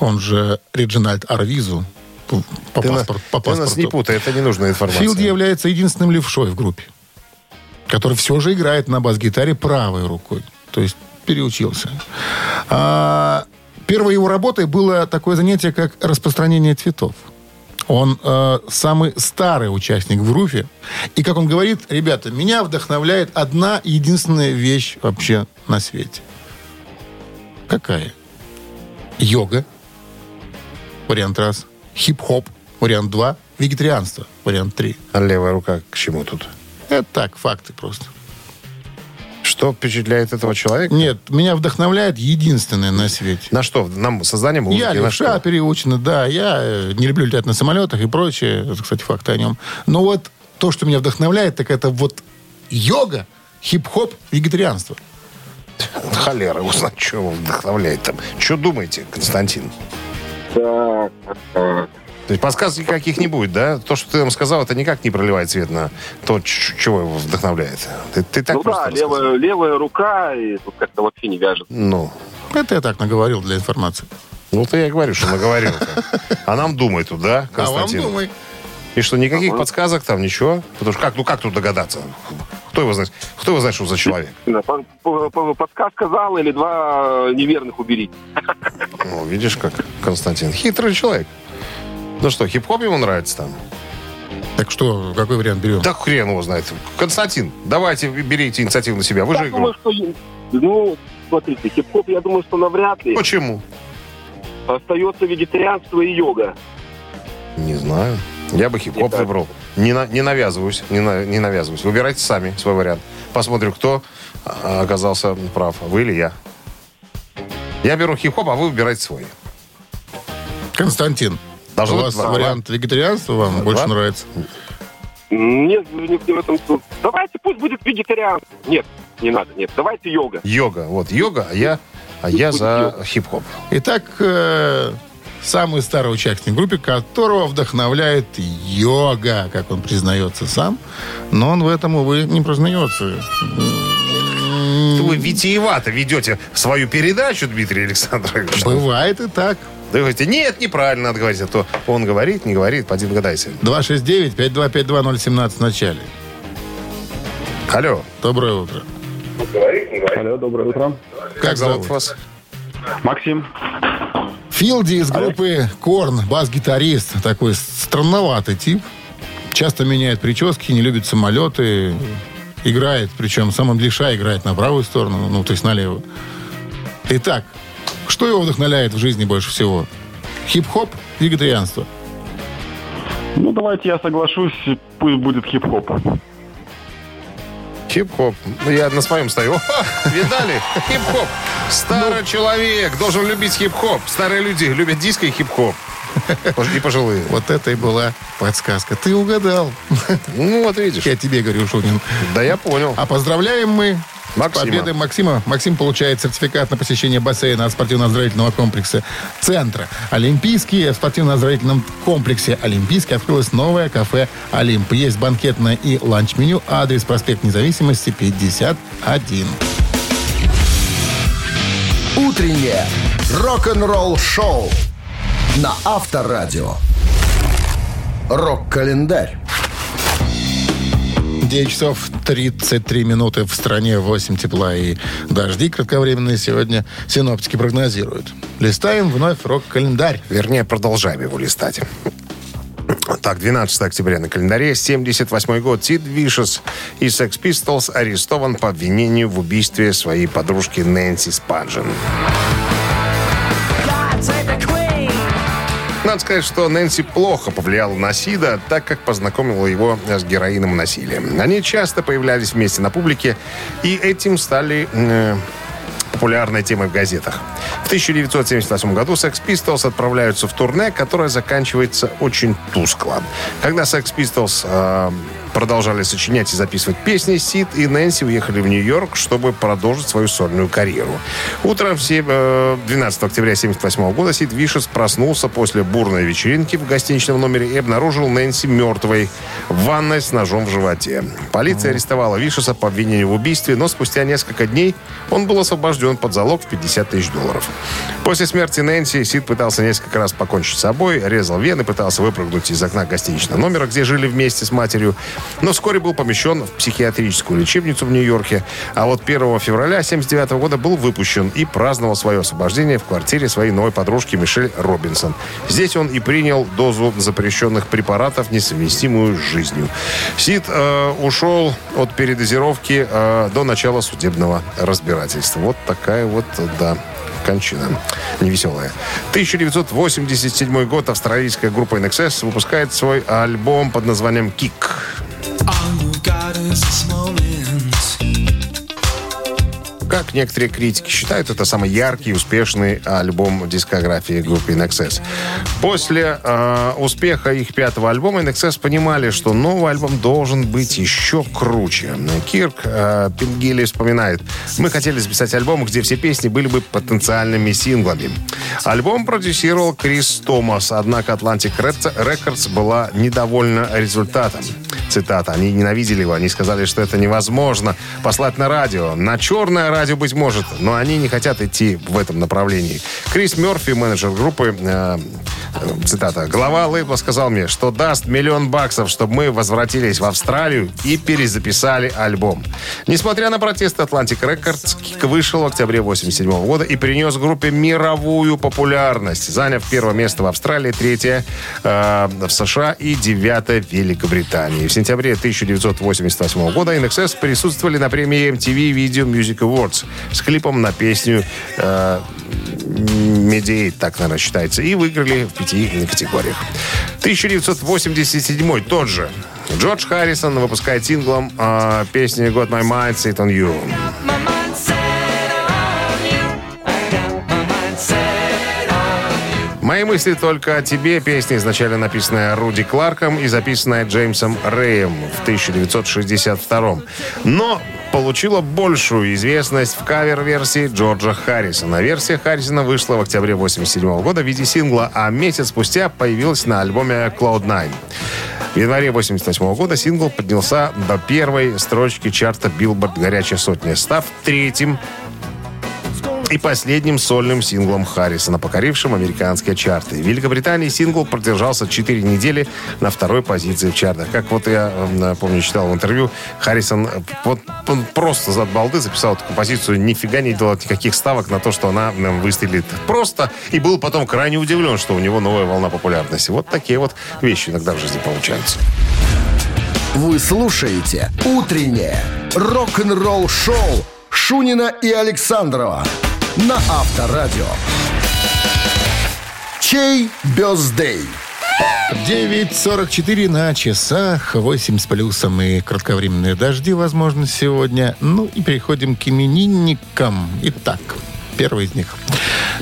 он же Реджинальд Арвизу, по, по Ты, на- паспорт- по ты нас паспорту. не путай, это ненужная информация. Филди является единственным левшой в группе, который все же играет на бас-гитаре правой рукой. То есть переучился. А, первой его работой было такое занятие, как распространение цветов. Он э, самый старый участник в группе. И, как он говорит, ребята, меня вдохновляет одна единственная вещь вообще на свете. Какая? Йога. Вариант раз. Хип-хоп. Вариант два. Вегетарианство. Вариант три. А левая рука к чему тут? Это так, факты просто. Что впечатляет этого человека? Нет, меня вдохновляет единственное на свете. На что? Нам создание музыки? Я на левша что? переучена, да. Я э, не люблю летать на самолетах и прочее. Это, кстати, факты о нем. Но вот то, что меня вдохновляет, так это вот йога, хип-хоп, вегетарианство. Холера, узнать, что его вдохновляет там. Что думаете, Константин? Так, так. То есть подсказок никаких не будет, да? То, что ты нам сказал, это никак не проливает свет на то, чего его вдохновляет. Ты, ты так ну да, левая, левая рука, и тут как-то вообще не вяжет. Ну, Это я так наговорил для информации. ну ты я и говорю, что наговорил А нам думай тут, да, А вам Константин? думай. И что, никаких подсказок там, ничего? Потому что как, ну как тут догадаться? Кто его знает? Кто его знает, что за человек? Подсказка зал или два неверных уберите. Ну, видишь, как Константин. Хитрый человек. Ну что, хип-хоп ему нравится там? Так что, какой вариант берем? Да хрен его знает. Константин, давайте берите инициативу на себя. Вы же Я игру. думаю, что... Ну, смотрите, хип-хоп, я думаю, что навряд ли. Почему? Остается вегетарианство и йога. Не знаю. Я бы хип-хоп выбрал. Не, на- не навязываюсь, не, на- не навязываюсь. Выбирайте сами свой вариант. Посмотрим, кто а, оказался прав, вы или я. Я беру хип-хоп, а вы выбирайте свой. Константин, Должно у вас два. вариант вегетарианства вам Два? больше нравится? Нет, не в этом суть. Давайте пусть будет вегетарианство. Нет, не надо, нет. Давайте йога. Йога. Вот, йога, а я, а я за хип-хоп. Итак, э, самый старый участник группы, которого вдохновляет йога, как он признается сам, но он в этом, увы, не признается. Вы витиевато ведете свою передачу, Дмитрий Александрович. Бывает и так. Вы говорите, нет, неправильно надо говорить, а то он говорит, не говорит, поди догадайся. 269-5252017 в начале. Алло, Доброе утро. Алло, доброе утро. как зовут вас? Максим. Филди из группы Корн, бас-гитарист, такой странноватый тип. Часто меняет прически, не любит самолеты. Играет, причем сам левша играет на правую сторону, ну, то есть налево. Итак, что его вдохновляет в жизни больше всего? Хип-хоп, вегетарианство. Ну, давайте я соглашусь, пусть будет хип-хоп. Хип-хоп. Ну, Я на своем стою. О, видали? Хип-хоп. Старый человек должен любить хип-хоп. Старые люди любят диско и хип-хоп. И пожилые. Вот это и была подсказка. Ты угадал. Ну, вот видишь. Я тебе говорю, Шунин. Да я понял. А поздравляем мы Максима. с победой Максима. Максим получает сертификат на посещение бассейна от спортивно-оздоровительного комплекса «Центра». Олимпийский. В спортивно-оздоровительном комплексе «Олимпийский» открылось новое кафе «Олимп». Есть банкетное и ланч-меню. Адрес проспект Независимости, 51. Утреннее рок-н-ролл-шоу на Авторадио. Рок-календарь. 9 часов 33 минуты в стране, 8 тепла и дожди кратковременные сегодня синоптики прогнозируют. Листаем вновь рок-календарь. Вернее, продолжаем его листать. Так, 12 октября на календаре, 78 год. Сид Вишес из Sex Pistols арестован по обвинению в убийстве своей подружки Нэнси Спанжен. Надо сказать, что Нэнси плохо повлияла на Сида, так как познакомила его с героином и насилием. Они часто появлялись вместе на публике, и этим стали э, популярной темой в газетах. В 1978 году Sex Pistols отправляются в турне, которое заканчивается очень тускло. Когда Sex Pistols э, продолжали сочинять и записывать песни, Сид и Нэнси уехали в Нью-Йорк, чтобы продолжить свою сольную карьеру. Утром в се- э, 12 октября 1978 года Сид Вишес проснулся после бурной вечеринки в гостиничном номере и обнаружил Нэнси мертвой в ванной с ножом в животе. Полиция арестовала Вишеса по обвинению в убийстве, но спустя несколько дней он был освобожден под залог в 50 тысяч долларов. После смерти Нэнси Сид пытался несколько раз покончить с собой, резал вены, пытался выпрыгнуть из окна гостиничного номера, где жили вместе с матерью, но вскоре был помещен в психиатрическую лечебницу в Нью-Йорке, а вот 1 февраля 1979 года был выпущен и праздновал свое освобождение в квартире своей новой подружки Мишель Робинсон. Здесь он и принял дозу запрещенных препаратов, несовместимую с жизнью. Сид э, ушел от передозировки э, до начала судебного разбирательства. Вот такая вот, да, кончина невеселая. 1987 год австралийская группа NXS выпускает свой альбом под названием «Кик». Как некоторые критики считают, это самый яркий и успешный альбом дискографии группы INXS. После э, успеха их пятого альбома INXS понимали, что новый альбом должен быть еще круче. Кирк э, Пингили вспоминает, мы хотели записать альбом, где все песни были бы потенциальными синглами. Альбом продюсировал Крис Томас, однако Atlantic Records была недовольна результатом. Цитата. Они ненавидели его. Они сказали, что это невозможно послать на радио. На черное радио, быть может, но они не хотят идти в этом направлении. Крис Мерфи, менеджер группы, э, э, цитата, глава лейбла сказал мне, что даст миллион баксов, чтобы мы возвратились в Австралию и перезаписали альбом. Несмотря на протесты Atlantic Records, Кик вышел в октябре 87 года и принес группе мировую популярность, заняв первое место в Австралии, третье э, в США и девятое в Великобритании. В сентябре 1988 года INXS присутствовали на премии MTV Video Music Awards с клипом на песню э, Mediate, так, наверное, считается, и выиграли в пяти категориях. 1987 тот же. Джордж Харрисон выпускает синглом э, песни «Got My Mind Sit On You». «Мои мысли только о тебе» песня, изначально написанная Руди Кларком и записанная Джеймсом Рэем в 1962 Но получила большую известность в кавер-версии Джорджа Харрисона. Версия Харрисона вышла в октябре 1987 года в виде сингла, а месяц спустя появилась на альбоме Cloud9. В январе 1988 года сингл поднялся до первой строчки чарта Billboard «Горячая сотня», став третьим и последним сольным синглом Харрисона, покорившим американские чарты. В Великобритании сингл продержался 4 недели на второй позиции в чартах. Как вот я, помню, читал в интервью, Харрисон э, вот, он просто за балды записал эту композицию, нифига не делал никаких ставок на то, что она выстрелит просто, и был потом крайне удивлен, что у него новая волна популярности. Вот такие вот вещи иногда в жизни получаются. Вы слушаете «Утреннее рок-н-ролл-шоу» Шунина и Александрова на Авторадио. Чей бездей? 9.44 на часах, 8 с плюсом и кратковременные дожди, возможно, сегодня. Ну и переходим к именинникам. Итак, первый из них.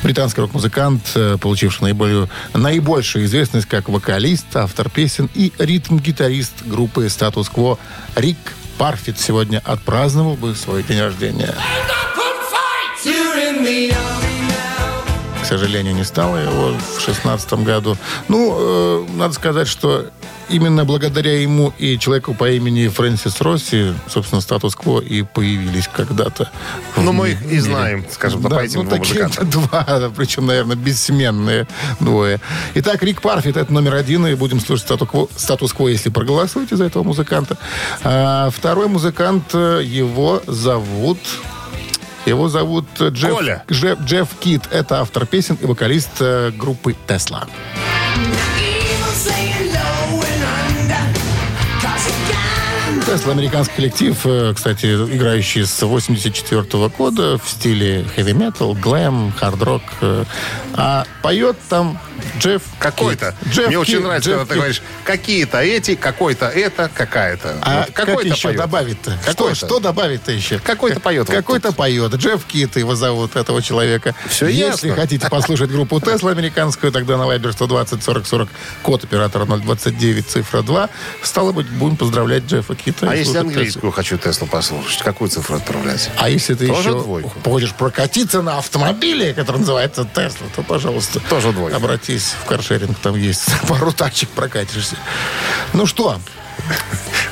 Британский рок-музыкант, э, получивший наиболее, наибольшую известность как вокалист, автор песен и ритм-гитарист группы «Статус-кво» Рик Парфит сегодня отпраздновал бы свой день рождения. К сожалению, не стало его в шестнадцатом году. Ну, э, надо сказать, что именно благодаря ему и человеку по имени Фрэнсис Росси, собственно, статус-кво и появились когда-то. Ну, мы их и знаем, скажем, да, по этим ну, такие два, причем, наверное, бессменные двое. Итак, Рик Парфит, это номер один, и будем слушать статус-кво, статус-кво, если проголосуете за этого музыканта. А второй музыкант, э, его зовут... Его зовут э, Джефф, Коля. Джефф, Джефф Кит. Это автор песен и вокалист э, группы «Тесла». Тесла американский коллектив, э, кстати, играющий с 84 года в стиле хэви метал, глэм, хард-рок. А поет там Джефф Какой-то. Джефф Мне очень Кит, нравится, Джефф когда ты Кит. говоришь, какие-то эти, какой-то это, какая-то. А Вот как какой-то еще поет. добавить-то? Что, что добавить-то еще? Какой-то поет вот Какой-то поет. Джефф Кит его зовут, этого человека. Всё Если ясно. хотите послушать группу Тесла американскую, тогда на Viber 120 40 40 код оператора 029 цифра 2. Стало быть, будем поздравлять Джеффа Кита. А если английскую хочу Теслу послушать, какую цифру отправлять? А если ты Тоже еще двойку? хочешь прокатиться на автомобиле, который называется Тесла, то, пожалуйста, Тоже двойка. Обратись в каршеринг, там есть пару тачек прокатишься. Ну что,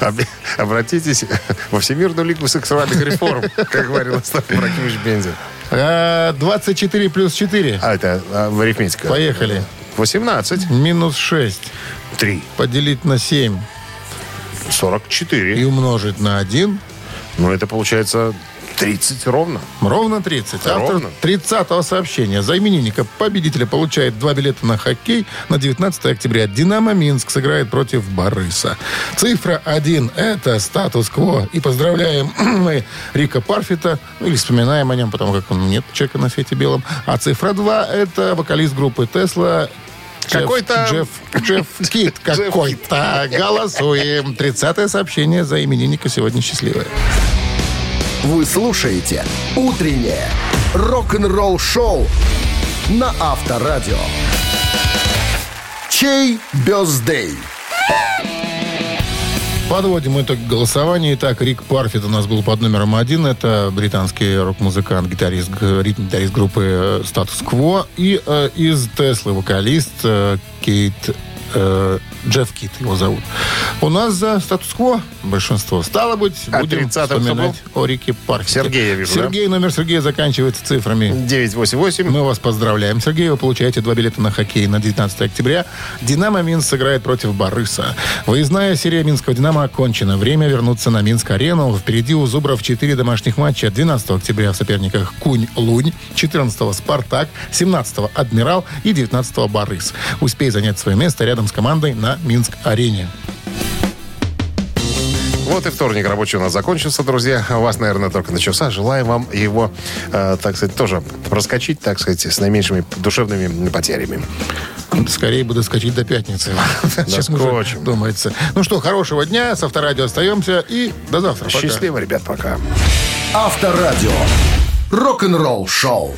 Об- Обратитесь во Всемирную лигу сексуальных реформ, как говорил Остап Ибрагимович Бензин. э, 24 плюс 4. А, это а, в арифметика. Поехали. 18, Минус 6 3, поделить на 7 и 44. умножить на 1 Ну, это получается 30 ровно. ровно 30. Автор Ровно. 30-го сообщения. За именинника победителя получает два билета на хоккей на 19 октября. «Динамо Минск» сыграет против «Барыса». Цифра 1 – это статус-кво. И поздравляем мы Рика Парфита, ну или вспоминаем о нем, потому как он нет человека на свете белом. А цифра 2 – это вокалист группы «Тесла» Какой-то- Джефф, Джефф Кит какой-то. Голосуем. 30 сообщение за именинника сегодня счастливое. Вы слушаете «Утреннее рок-н-ролл-шоу» на Авторадио. Чей birthday? Подводим итог голосования. Итак, Рик Парфит у нас был под номером один. Это британский рок-музыкант, гитарист, ритм-гитарист группы Status Quo. И э, из Теслы вокалист э, Кейт... э, Джефф Кит его зовут. У нас за статус-кво большинство. Стало быть, А будем 30-м кто вспоминать о Рике Парфите. Сергей, я вижу, да? Сергей, номер Сергея заканчивается цифрами 988. мы вас поздравляем, Сергей. Вы получаете два билета на хоккей на 19 октября. «Динамо Минск» сыграет против «Барыса». Выездная серия «Минского Динамо» окончена. Время вернуться на Минск-арену. Впереди у «Зубров» 4 домашних матча. 12 октября в соперниках «Кунь-Лунь», 14 «Спартак», 17 «Адмирал» и 19 «Барыс». Успей занять свое место рядом с командой на Минск-арене. Вот и вторник рабочий у нас закончился, друзья. У вас, наверное, только начался. Желаем вам его, э, так сказать, тоже проскочить, так сказать, с наименьшими душевными потерями. Скорее буду скачать до пятницы. Чем уже думается. Ну что, хорошего дня. С Авторадио остаемся. И до завтра. Пока. Счастливо, ребят, пока. Авторадио. Рок-н-ролл шоу.